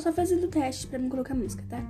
só fazendo teste pra me colocar música, tá?